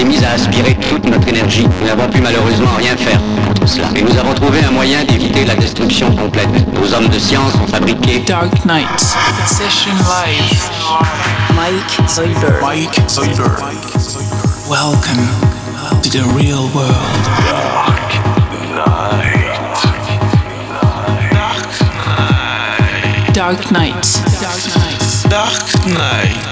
s'est mise à aspirer toute notre énergie. Nous n'avons pu malheureusement rien faire contre cela. Mais nous avons trouvé un moyen d'éviter la destruction complète. Nos hommes de science ont fabriqué Dark Knight. Session Live. Mike Zoidberg. Mike Zoidberg. Welcome to the real world. Dark Knight. Dark Knight. Dark Knight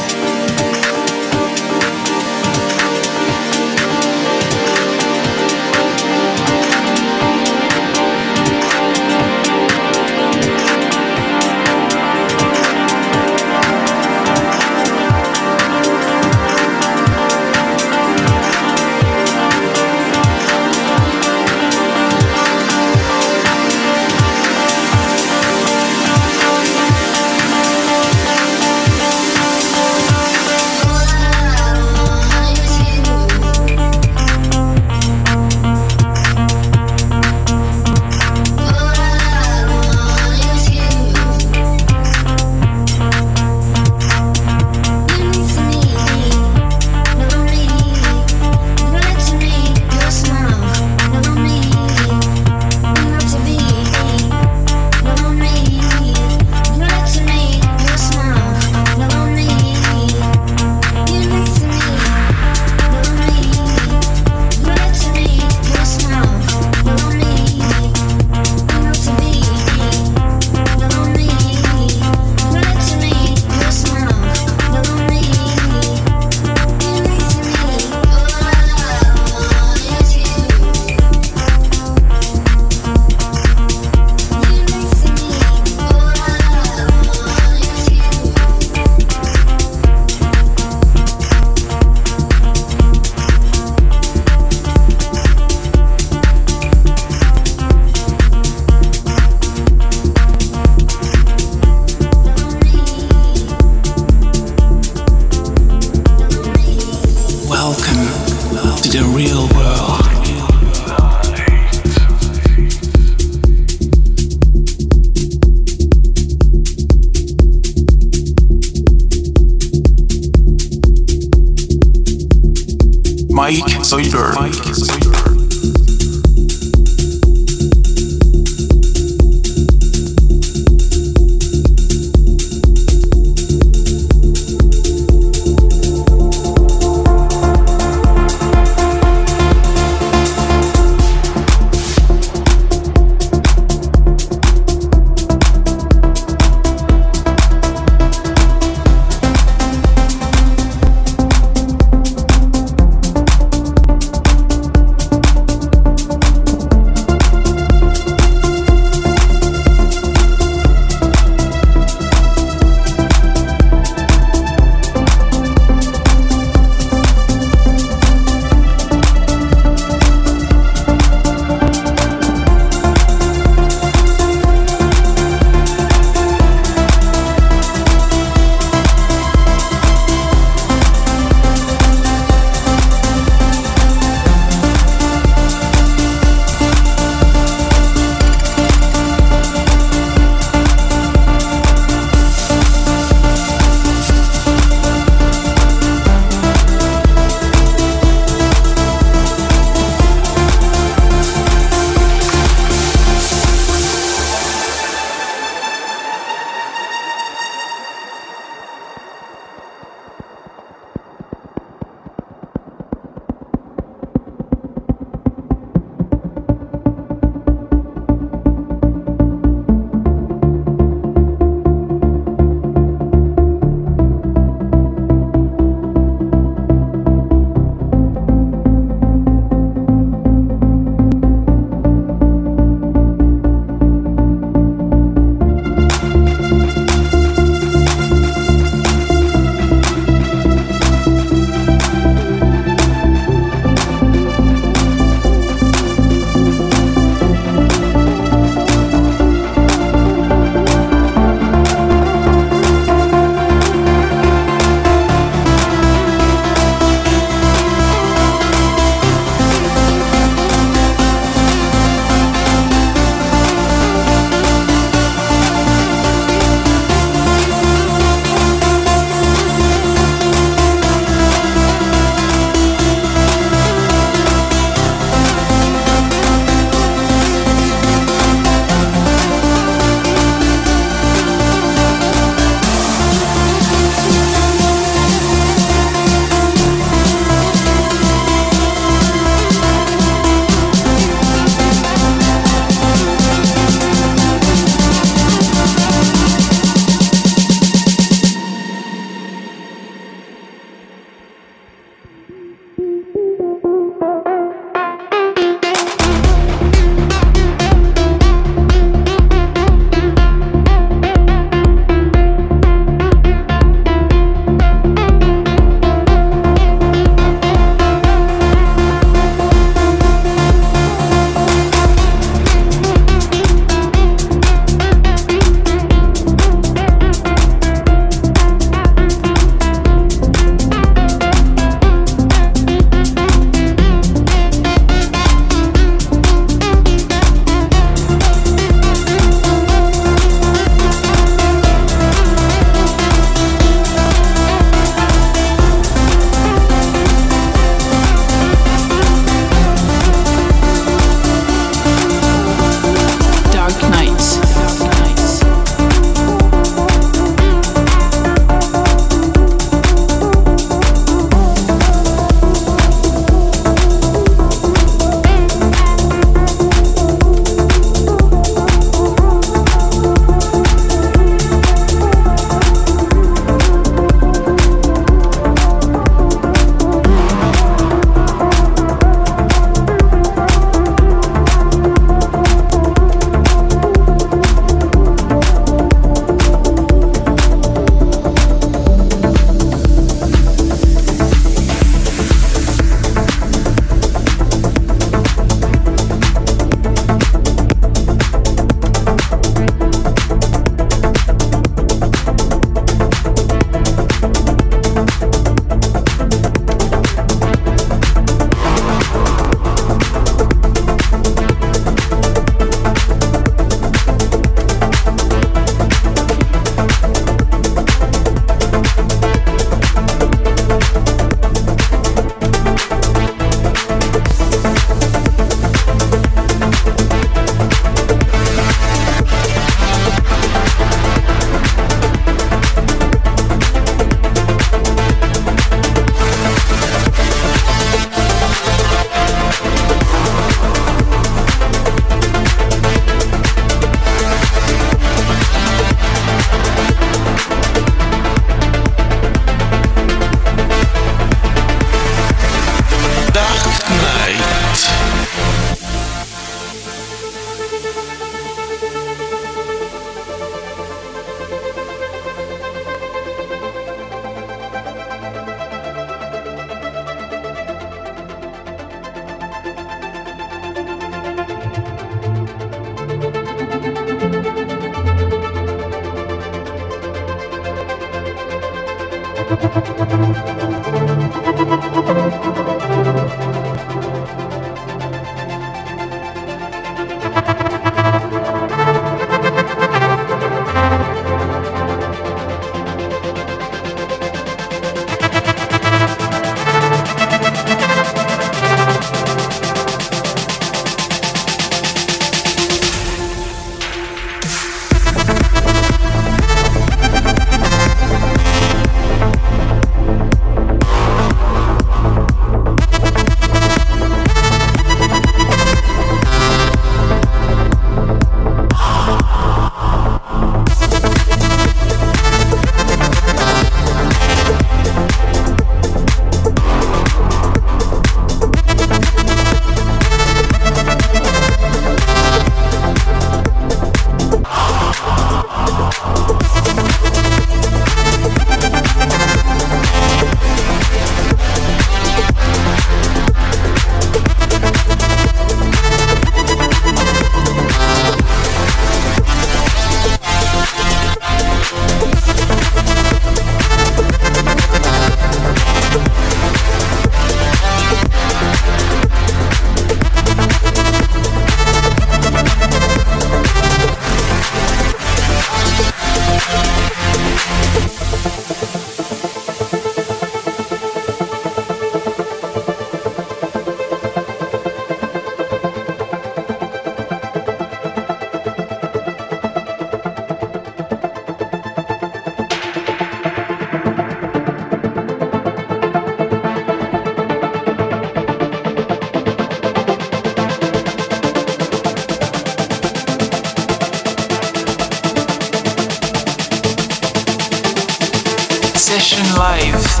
Session Live.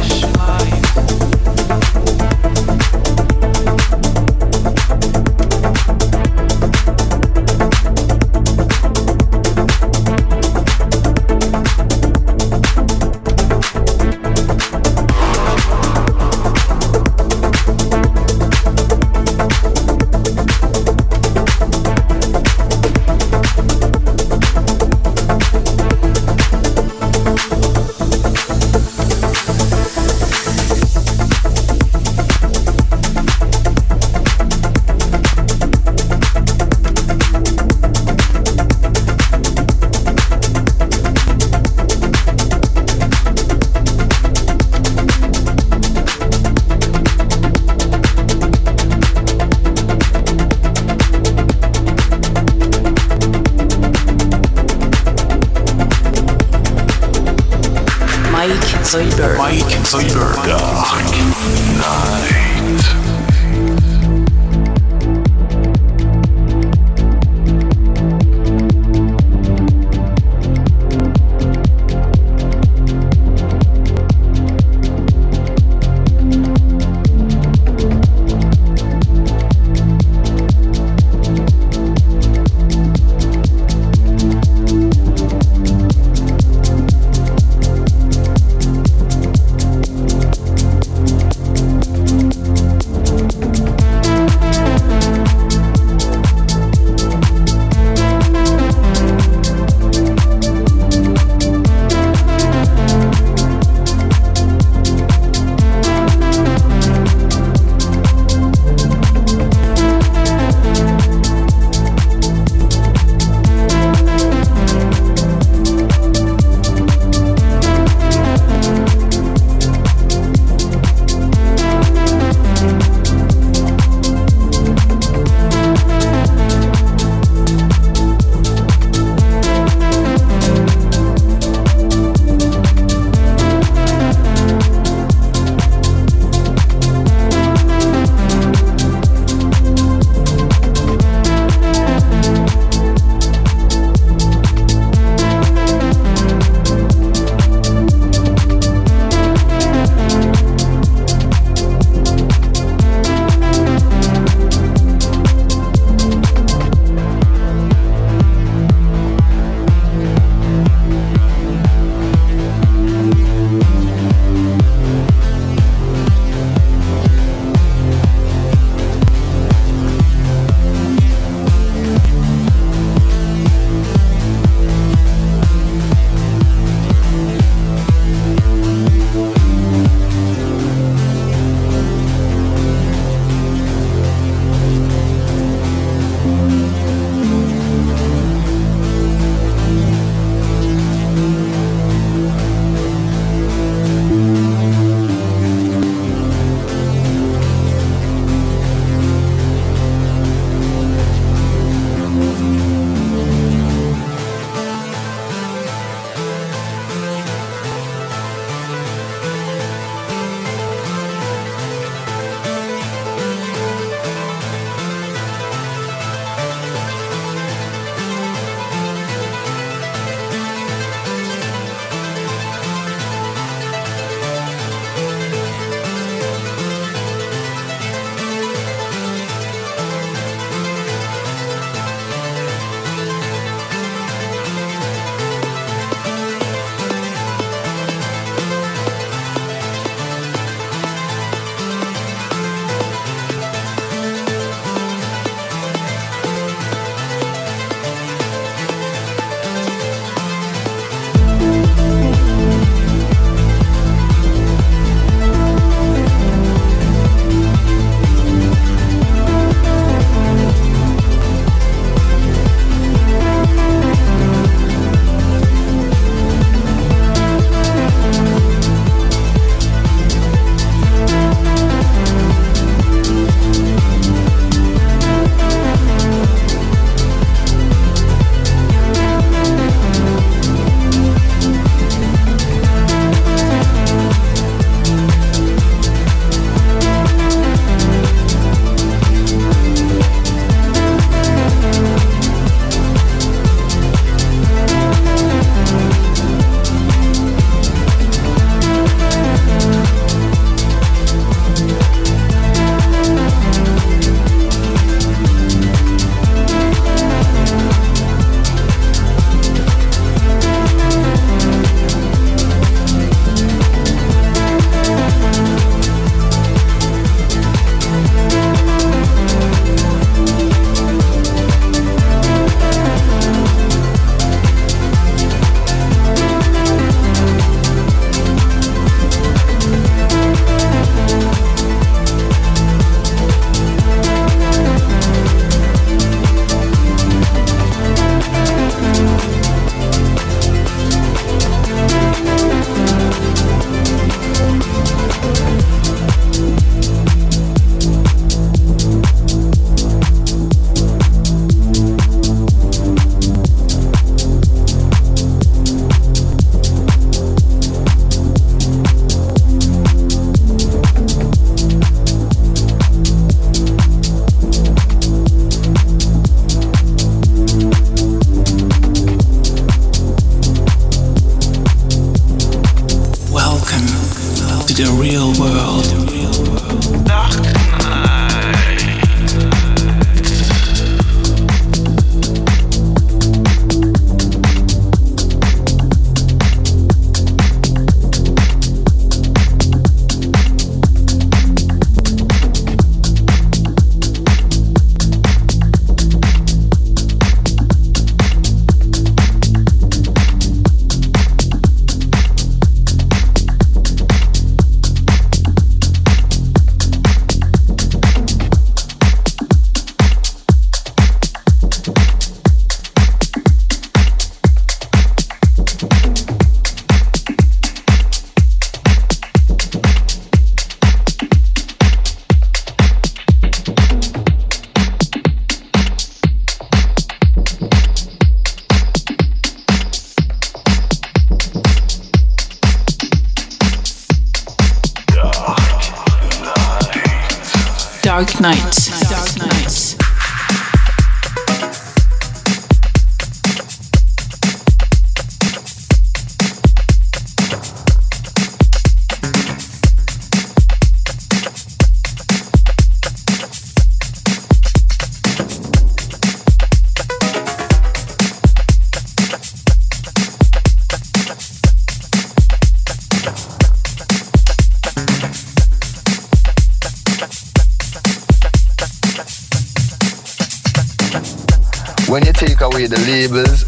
Away the labels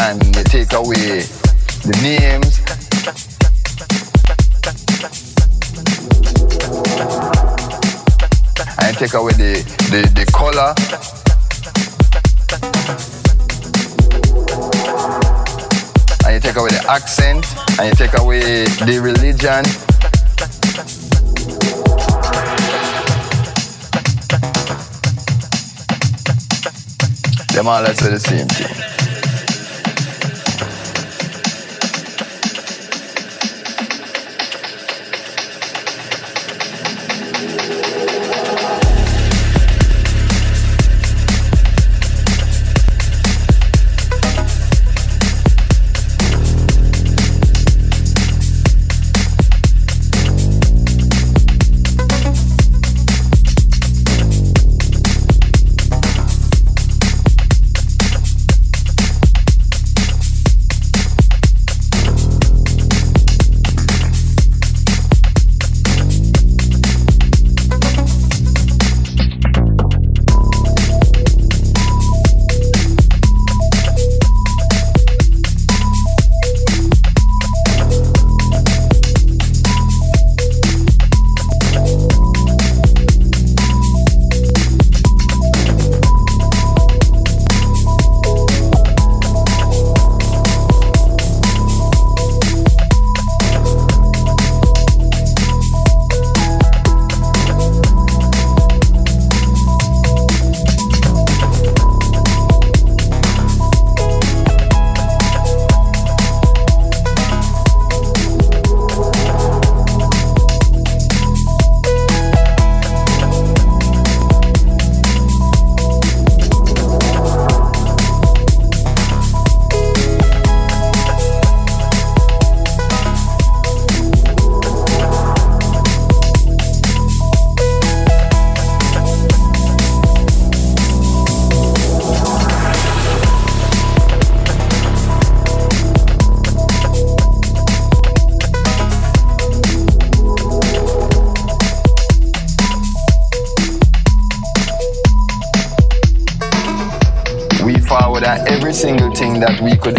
and you take away the names. And take away the, the, the color. And you take away the accent. And you take away the religion Them all say the same thing.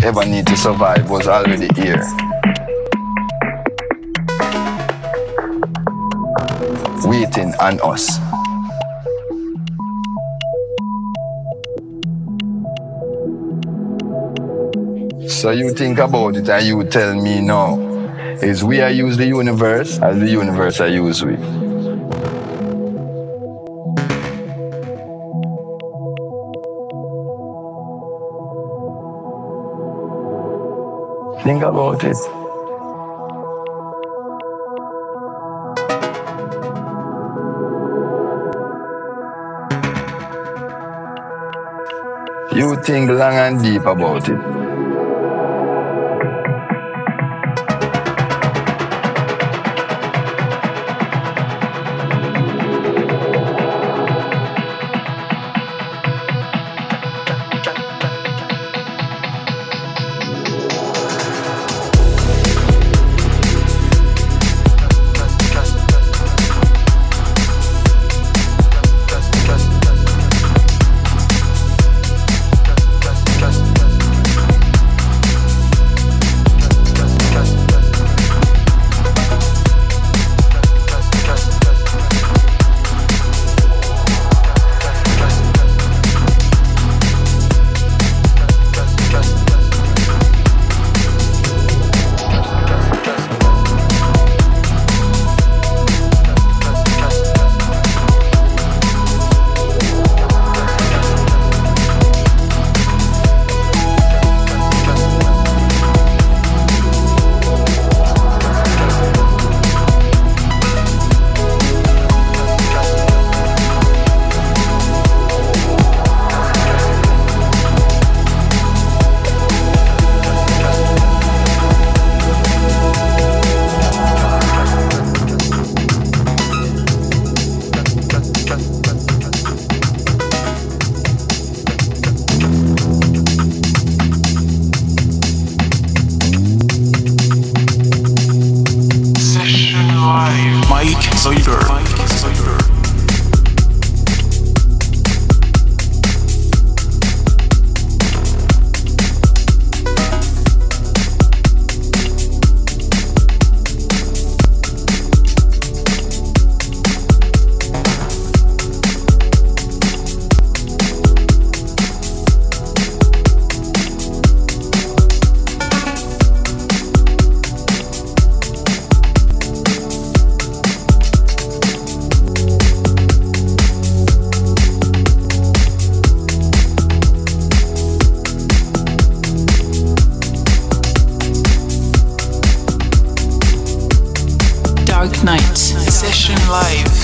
Ever need to survive was already here. Waiting on us. So you think about it and you tell me now, is we are use the universe as the universe are use we. About it. You think long and deep about it. Session